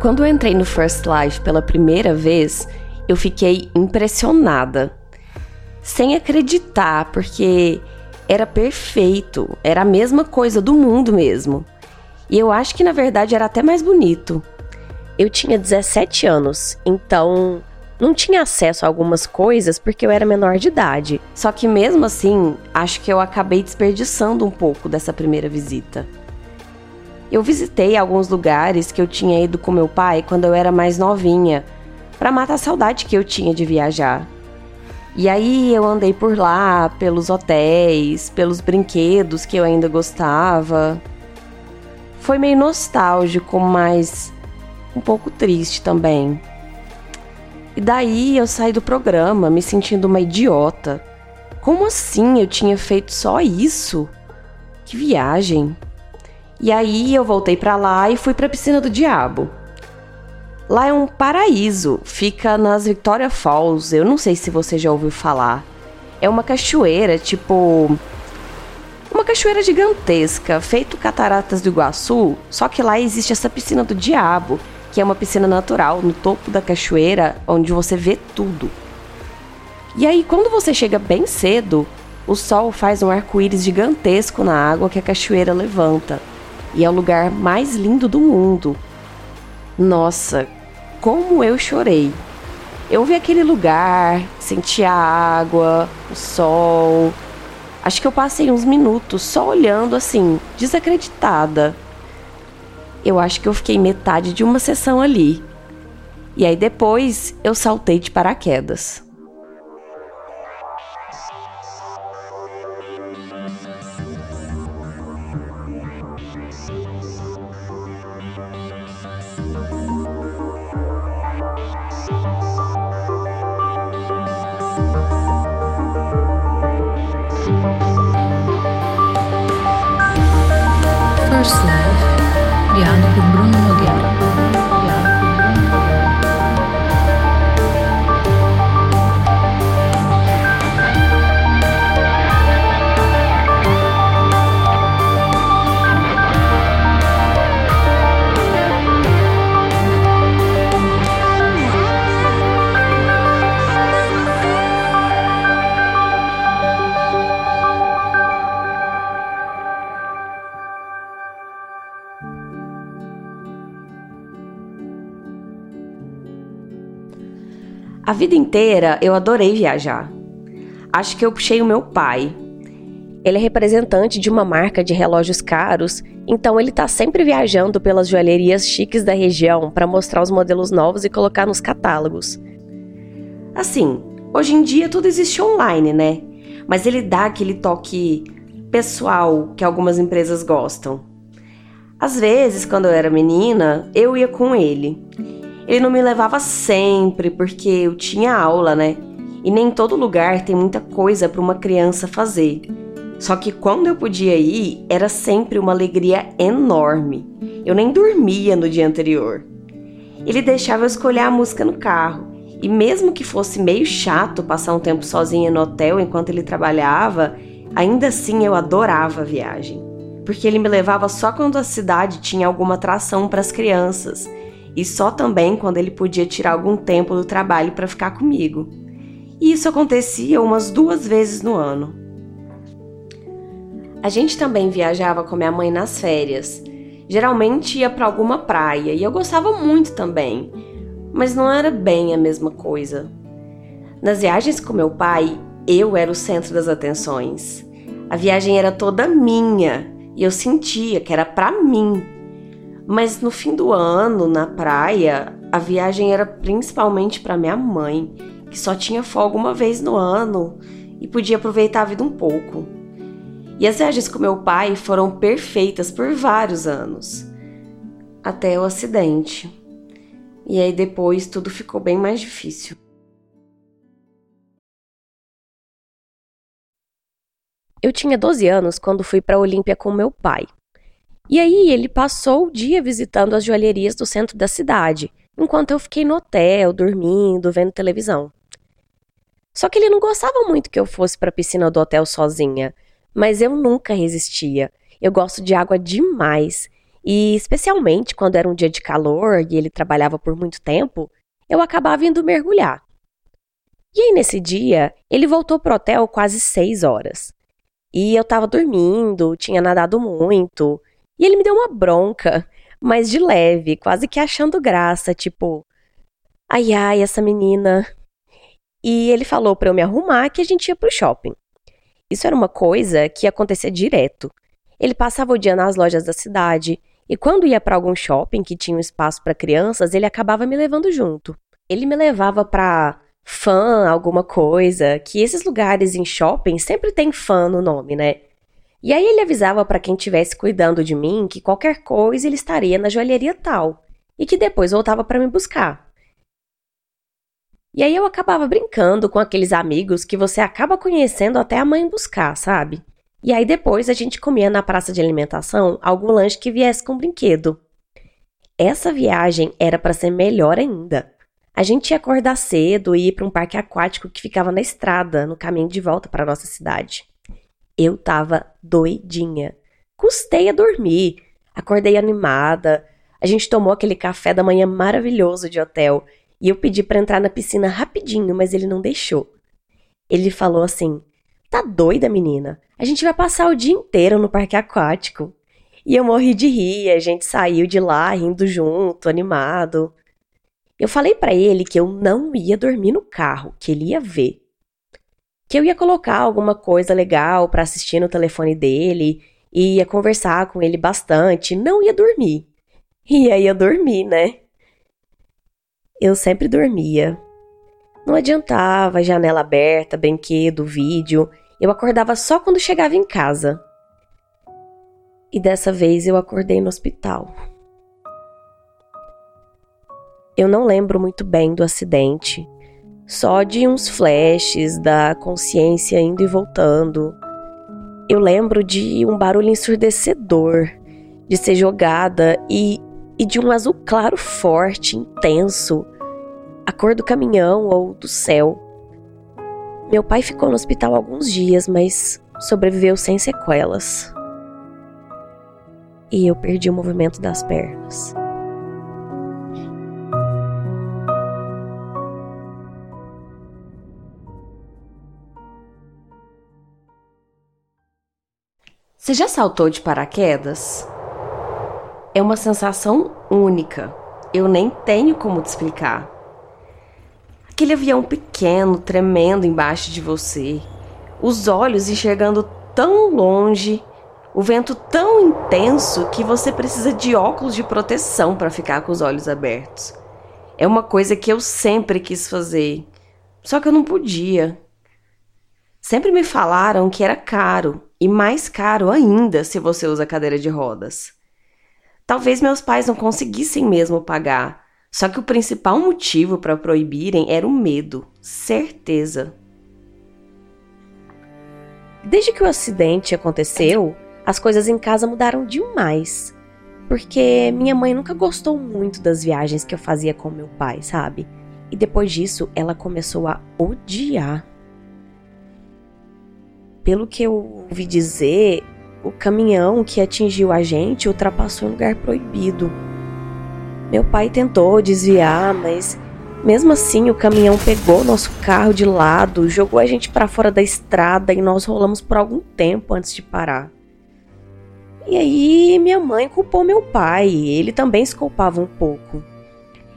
Quando eu entrei no First Life pela primeira vez, eu fiquei impressionada. Sem acreditar, porque era perfeito, era a mesma coisa do mundo mesmo. E eu acho que na verdade era até mais bonito. Eu tinha 17 anos, então não tinha acesso a algumas coisas porque eu era menor de idade. Só que mesmo assim, acho que eu acabei desperdiçando um pouco dessa primeira visita. Eu visitei alguns lugares que eu tinha ido com meu pai quando eu era mais novinha, para matar a saudade que eu tinha de viajar. E aí eu andei por lá, pelos hotéis, pelos brinquedos que eu ainda gostava. Foi meio nostálgico, mas um pouco triste também. E daí eu saí do programa me sentindo uma idiota. Como assim eu tinha feito só isso? Que viagem! E aí eu voltei para lá e fui para a piscina do diabo. Lá é um paraíso, fica nas Victoria Falls. Eu não sei se você já ouviu falar. É uma cachoeira, tipo uma cachoeira gigantesca, feito cataratas do Iguaçu, só que lá existe essa piscina do diabo, que é uma piscina natural no topo da cachoeira, onde você vê tudo. E aí, quando você chega bem cedo, o sol faz um arco-íris gigantesco na água que a cachoeira levanta e é o lugar mais lindo do mundo. Nossa, como eu chorei! Eu vi aquele lugar, senti a água, o sol. Acho que eu passei uns minutos só olhando assim, desacreditada. Eu acho que eu fiquei metade de uma sessão ali. E aí depois eu saltei de paraquedas. A vida inteira eu adorei viajar. Acho que eu puxei o meu pai. Ele é representante de uma marca de relógios caros, então ele tá sempre viajando pelas joalherias chiques da região para mostrar os modelos novos e colocar nos catálogos. Assim, hoje em dia tudo existe online, né? Mas ele dá aquele toque pessoal que algumas empresas gostam. Às vezes, quando eu era menina, eu ia com ele. Ele não me levava sempre porque eu tinha aula, né? E nem todo lugar tem muita coisa para uma criança fazer. Só que quando eu podia ir, era sempre uma alegria enorme. Eu nem dormia no dia anterior. Ele deixava eu escolher a música no carro. E mesmo que fosse meio chato passar um tempo sozinha no hotel enquanto ele trabalhava, ainda assim eu adorava a viagem. Porque ele me levava só quando a cidade tinha alguma atração para as crianças e só também quando ele podia tirar algum tempo do trabalho para ficar comigo. E isso acontecia umas duas vezes no ano. A gente também viajava com minha mãe nas férias. Geralmente ia para alguma praia e eu gostava muito também, mas não era bem a mesma coisa. Nas viagens com meu pai, eu era o centro das atenções. A viagem era toda minha e eu sentia que era para mim mas no fim do ano, na praia, a viagem era principalmente para minha mãe, que só tinha folga uma vez no ano e podia aproveitar a vida um pouco. E as viagens com meu pai foram perfeitas por vários anos, até o acidente. E aí depois tudo ficou bem mais difícil. Eu tinha 12 anos quando fui para a Olímpia com meu pai. E aí ele passou o dia visitando as joalherias do centro da cidade, enquanto eu fiquei no hotel, dormindo, vendo televisão. Só que ele não gostava muito que eu fosse para a piscina do hotel sozinha, mas eu nunca resistia. Eu gosto de água demais E especialmente quando era um dia de calor e ele trabalhava por muito tempo, eu acabava indo mergulhar. E aí, nesse dia, ele voltou pro hotel quase seis horas. E eu tava dormindo, tinha nadado muito, e ele me deu uma bronca, mas de leve, quase que achando graça, tipo, ai ai, essa menina. E ele falou para eu me arrumar que a gente ia pro shopping. Isso era uma coisa que acontecia direto. Ele passava o dia nas lojas da cidade, e quando ia para algum shopping que tinha um espaço para crianças, ele acabava me levando junto. Ele me levava para fã, alguma coisa, que esses lugares em shopping sempre tem fã no nome, né? E aí ele avisava para quem estivesse cuidando de mim que qualquer coisa ele estaria na joalheria tal e que depois voltava para me buscar. E aí eu acabava brincando com aqueles amigos que você acaba conhecendo até a mãe buscar, sabe? E aí depois a gente comia na praça de alimentação algum lanche que viesse com brinquedo. Essa viagem era para ser melhor ainda. A gente ia acordar cedo e ir para um parque aquático que ficava na estrada, no caminho de volta para nossa cidade. Eu tava doidinha. Custei a dormir. Acordei animada. A gente tomou aquele café da manhã maravilhoso de hotel e eu pedi para entrar na piscina rapidinho, mas ele não deixou. Ele falou assim: Tá doida, menina? A gente vai passar o dia inteiro no parque aquático. E eu morri de rir, a gente saiu de lá rindo junto, animado. Eu falei para ele que eu não ia dormir no carro, que ele ia ver. Que eu ia colocar alguma coisa legal para assistir no telefone dele, e ia conversar com ele bastante, não ia dormir. E aí eu dormi, né? Eu sempre dormia. Não adiantava, janela aberta, brinquedo, vídeo. Eu acordava só quando chegava em casa. E dessa vez eu acordei no hospital. Eu não lembro muito bem do acidente, só de uns flashes da consciência indo e voltando. Eu lembro de um barulho ensurdecedor, de ser jogada e, e de um azul claro forte, intenso, a cor do caminhão ou do céu. Meu pai ficou no hospital alguns dias, mas sobreviveu sem sequelas. E eu perdi o movimento das pernas. Você já saltou de paraquedas? É uma sensação única. Eu nem tenho como te explicar. Aquele avião pequeno, tremendo embaixo de você, os olhos enxergando tão longe, o vento tão intenso que você precisa de óculos de proteção para ficar com os olhos abertos. É uma coisa que eu sempre quis fazer, só que eu não podia. Sempre me falaram que era caro e mais caro ainda se você usa cadeira de rodas. Talvez meus pais não conseguissem mesmo pagar, só que o principal motivo para proibirem era o medo, certeza. Desde que o acidente aconteceu, as coisas em casa mudaram demais. Porque minha mãe nunca gostou muito das viagens que eu fazia com meu pai, sabe? E depois disso, ela começou a odiar pelo que eu ouvi dizer, o caminhão que atingiu a gente ultrapassou um lugar proibido. Meu pai tentou desviar, mas mesmo assim o caminhão pegou nosso carro de lado, jogou a gente para fora da estrada e nós rolamos por algum tempo antes de parar. E aí minha mãe culpou meu pai, ele também se culpava um pouco.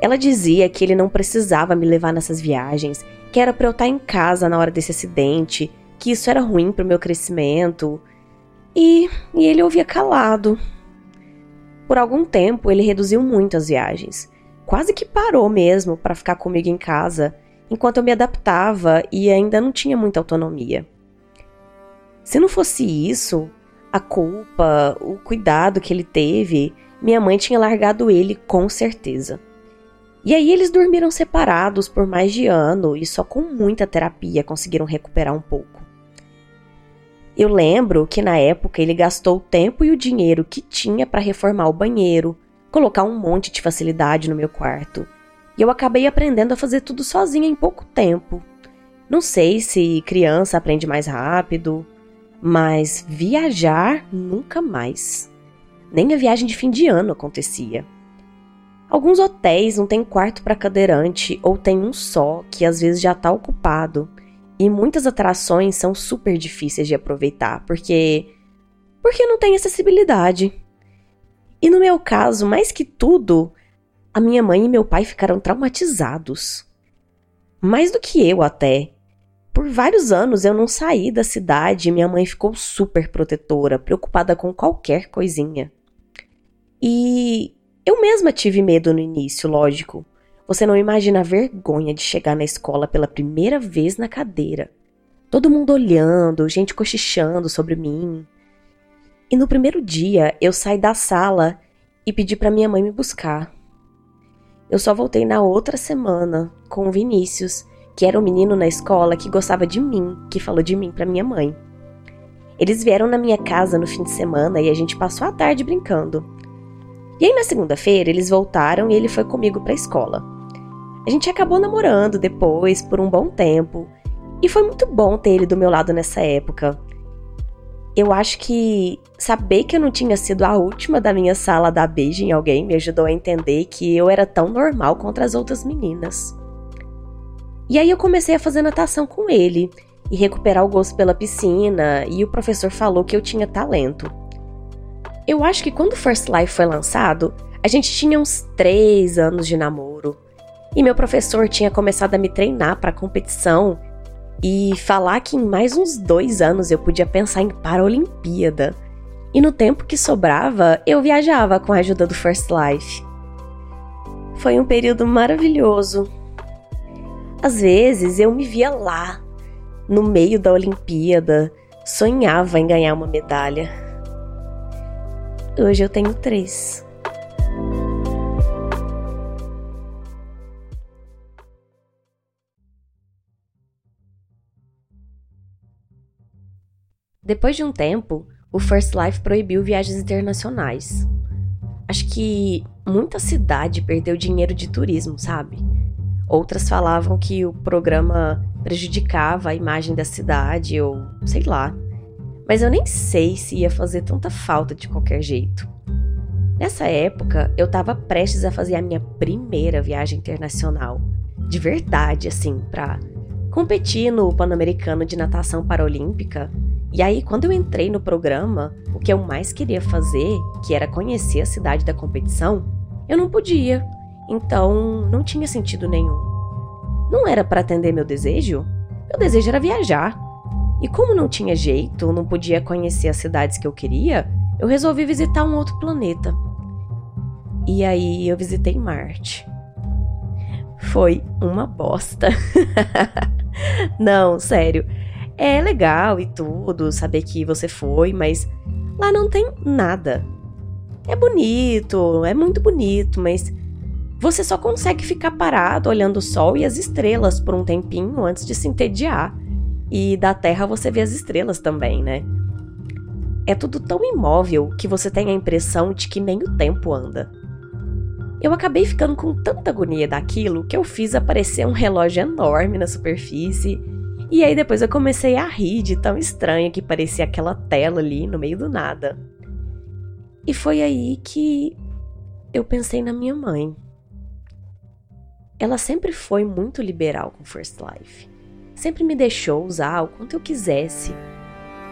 Ela dizia que ele não precisava me levar nessas viagens, que era para eu estar em casa na hora desse acidente, que isso era ruim para o meu crescimento. E, e ele ouvia calado. Por algum tempo, ele reduziu muito as viagens. Quase que parou mesmo para ficar comigo em casa, enquanto eu me adaptava e ainda não tinha muita autonomia. Se não fosse isso, a culpa, o cuidado que ele teve, minha mãe tinha largado ele com certeza. E aí eles dormiram separados por mais de ano e só com muita terapia conseguiram recuperar um pouco. Eu lembro que na época ele gastou o tempo e o dinheiro que tinha para reformar o banheiro, colocar um monte de facilidade no meu quarto. E eu acabei aprendendo a fazer tudo sozinha em pouco tempo. Não sei se criança aprende mais rápido, mas viajar nunca mais. Nem a viagem de fim de ano acontecia. Alguns hotéis não têm quarto para cadeirante ou tem um só, que às vezes já está ocupado. E muitas atrações são super difíceis de aproveitar, porque porque não tem acessibilidade. E no meu caso, mais que tudo, a minha mãe e meu pai ficaram traumatizados. Mais do que eu até. Por vários anos eu não saí da cidade e minha mãe ficou super protetora, preocupada com qualquer coisinha. E eu mesma tive medo no início, lógico. Você não imagina a vergonha de chegar na escola pela primeira vez na cadeira. Todo mundo olhando, gente cochichando sobre mim. E no primeiro dia eu saí da sala e pedi para minha mãe me buscar. Eu só voltei na outra semana com o Vinícius, que era um menino na escola que gostava de mim, que falou de mim para minha mãe. Eles vieram na minha casa no fim de semana e a gente passou a tarde brincando. E aí na segunda-feira eles voltaram e ele foi comigo para a escola. A gente acabou namorando depois por um bom tempo e foi muito bom ter ele do meu lado nessa época. Eu acho que saber que eu não tinha sido a última da minha sala a dar beijo em alguém me ajudou a entender que eu era tão normal contra as outras meninas. E aí eu comecei a fazer natação com ele e recuperar o gosto pela piscina, e o professor falou que eu tinha talento. Eu acho que quando First Life foi lançado, a gente tinha uns 3 anos de namoro. E meu professor tinha começado a me treinar para competição e falar que em mais uns dois anos eu podia pensar em Paralimpíada. E no tempo que sobrava, eu viajava com a ajuda do First Life. Foi um período maravilhoso. Às vezes eu me via lá, no meio da Olimpíada, sonhava em ganhar uma medalha. Hoje eu tenho três. Depois de um tempo, o First Life proibiu viagens internacionais. Acho que muita cidade perdeu dinheiro de turismo, sabe? Outras falavam que o programa prejudicava a imagem da cidade, ou sei lá mas eu nem sei se ia fazer tanta falta de qualquer jeito. Nessa época, eu estava prestes a fazer a minha primeira viagem internacional, de verdade, assim, para competir no Pan-Americano de Natação Paralímpica. E aí, quando eu entrei no programa, o que eu mais queria fazer, que era conhecer a cidade da competição, eu não podia. Então, não tinha sentido nenhum. Não era para atender meu desejo? Meu desejo era viajar. E como não tinha jeito, não podia conhecer as cidades que eu queria, eu resolvi visitar um outro planeta. E aí eu visitei Marte. Foi uma bosta. não, sério. É legal e tudo saber que você foi, mas lá não tem nada. É bonito, é muito bonito, mas você só consegue ficar parado olhando o sol e as estrelas por um tempinho antes de se entediar. E da Terra você vê as estrelas também, né? É tudo tão imóvel que você tem a impressão de que nem o tempo anda. Eu acabei ficando com tanta agonia daquilo que eu fiz aparecer um relógio enorme na superfície. E aí depois eu comecei a rir de tão estranho que parecia aquela tela ali no meio do nada. E foi aí que eu pensei na minha mãe. Ela sempre foi muito liberal com First Life sempre me deixou usar o quanto eu quisesse.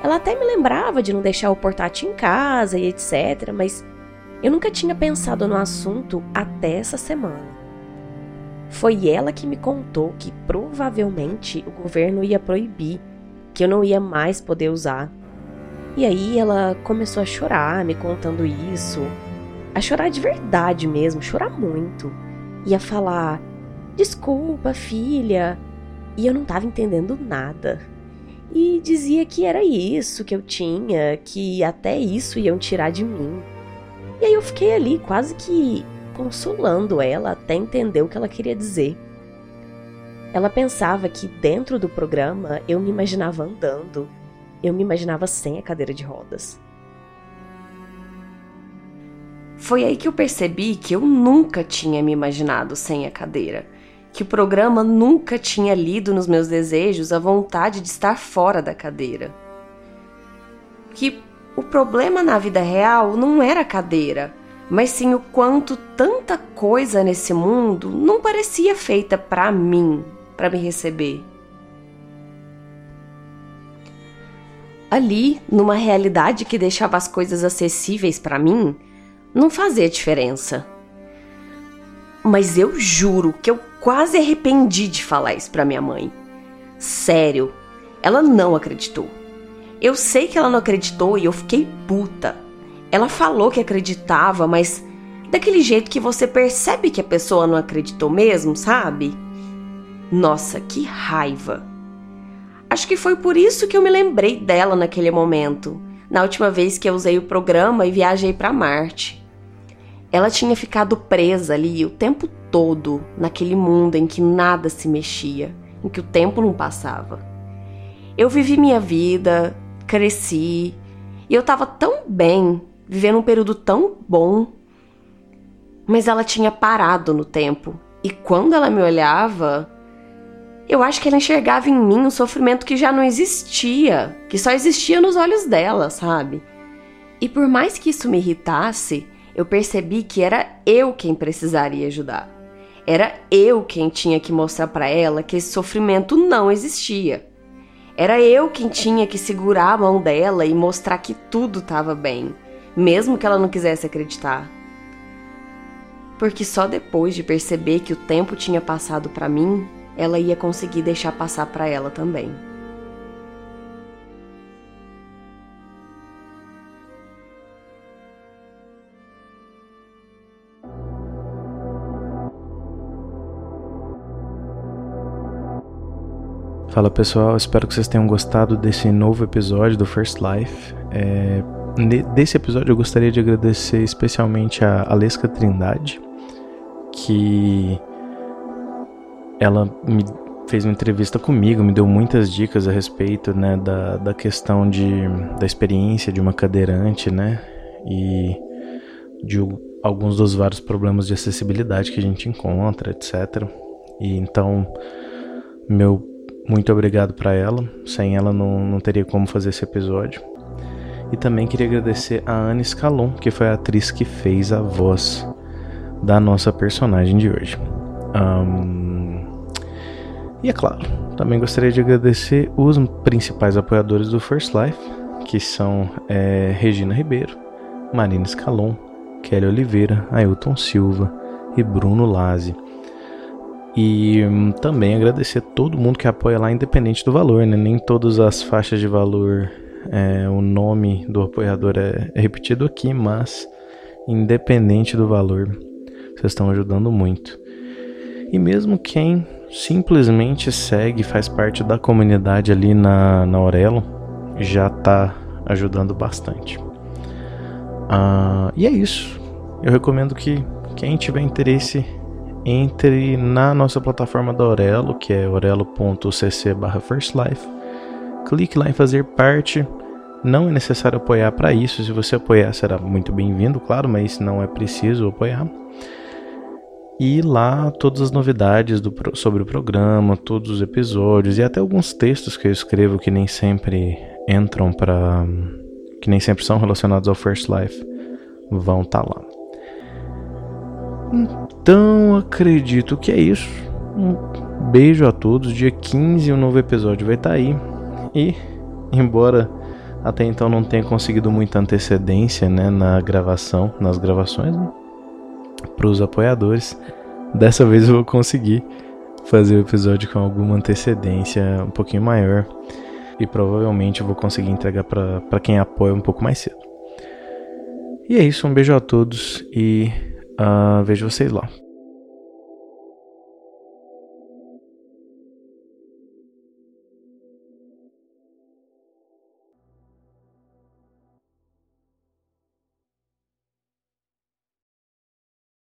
Ela até me lembrava de não deixar o portátil em casa e etc, mas eu nunca tinha pensado no assunto até essa semana. Foi ela que me contou que provavelmente o governo ia proibir, que eu não ia mais poder usar. E aí ela começou a chorar, me contando isso. A chorar de verdade mesmo, chorar muito. Ia falar: Desculpa, filha, e eu não estava entendendo nada. E dizia que era isso que eu tinha, que até isso iam tirar de mim. E aí eu fiquei ali quase que consolando ela até entender o que ela queria dizer. Ela pensava que dentro do programa eu me imaginava andando, eu me imaginava sem a cadeira de rodas. Foi aí que eu percebi que eu nunca tinha me imaginado sem a cadeira que o programa nunca tinha lido nos meus desejos a vontade de estar fora da cadeira. Que o problema na vida real não era a cadeira, mas sim o quanto tanta coisa nesse mundo não parecia feita para mim, para me receber. Ali, numa realidade que deixava as coisas acessíveis para mim, não fazia diferença. Mas eu juro que eu quase arrependi de falar isso para minha mãe. Sério, ela não acreditou. Eu sei que ela não acreditou e eu fiquei puta. Ela falou que acreditava, mas daquele jeito que você percebe que a pessoa não acreditou mesmo, sabe? Nossa, que raiva. Acho que foi por isso que eu me lembrei dela naquele momento, na última vez que eu usei o programa e viajei para Marte. Ela tinha ficado presa ali o tempo todo, naquele mundo em que nada se mexia, em que o tempo não passava. Eu vivi minha vida, cresci. E eu tava tão bem, vivendo um período tão bom. Mas ela tinha parado no tempo. E quando ela me olhava, eu acho que ela enxergava em mim um sofrimento que já não existia, que só existia nos olhos dela, sabe? E por mais que isso me irritasse, eu percebi que era eu quem precisaria ajudar. Era eu quem tinha que mostrar para ela que esse sofrimento não existia. Era eu quem tinha que segurar a mão dela e mostrar que tudo estava bem, mesmo que ela não quisesse acreditar. Porque só depois de perceber que o tempo tinha passado para mim, ela ia conseguir deixar passar para ela também. Fala pessoal, espero que vocês tenham gostado desse novo episódio do First Life. É, desse episódio eu gostaria de agradecer especialmente a Alesca Trindade, que ela me fez uma entrevista comigo, me deu muitas dicas a respeito né, da, da questão de, da experiência de uma cadeirante, né? E de alguns dos vários problemas de acessibilidade que a gente encontra, etc. E então, meu muito obrigado para ela. Sem ela não, não teria como fazer esse episódio. E também queria agradecer a Anne Scalon, que foi a atriz que fez a voz da nossa personagem de hoje. Um... E é claro, também gostaria de agradecer os principais apoiadores do First Life, que são é, Regina Ribeiro, Marina Scalon, Kelly Oliveira, Ailton Silva e Bruno Lazzi. E hum, também agradecer a todo mundo que apoia lá, independente do valor, né? Nem todas as faixas de valor, é, o nome do apoiador é, é repetido aqui, mas independente do valor, vocês estão ajudando muito. E mesmo quem simplesmente segue, faz parte da comunidade ali na, na Aurelo, já está ajudando bastante. Ah, e é isso. Eu recomendo que quem tiver interesse entre na nossa plataforma da Aurelo, que é orelo.cc firstlife. Clique lá em fazer parte. Não é necessário apoiar para isso. Se você apoiar, será muito bem-vindo, claro, mas não é preciso apoiar. E lá todas as novidades do, sobre o programa, todos os episódios e até alguns textos que eu escrevo que nem sempre entram para. que nem sempre são relacionados ao First Life vão estar tá lá. Então acredito que é isso. Um beijo a todos. Dia 15 o um novo episódio vai estar tá aí. E embora até então não tenha conseguido muita antecedência né, na gravação, nas gravações, né, para os apoiadores, dessa vez eu vou conseguir fazer o episódio com alguma antecedência um pouquinho maior e provavelmente eu vou conseguir entregar para quem apoia um pouco mais cedo. E é isso, um beijo a todos e Uh, vejo vocês lá.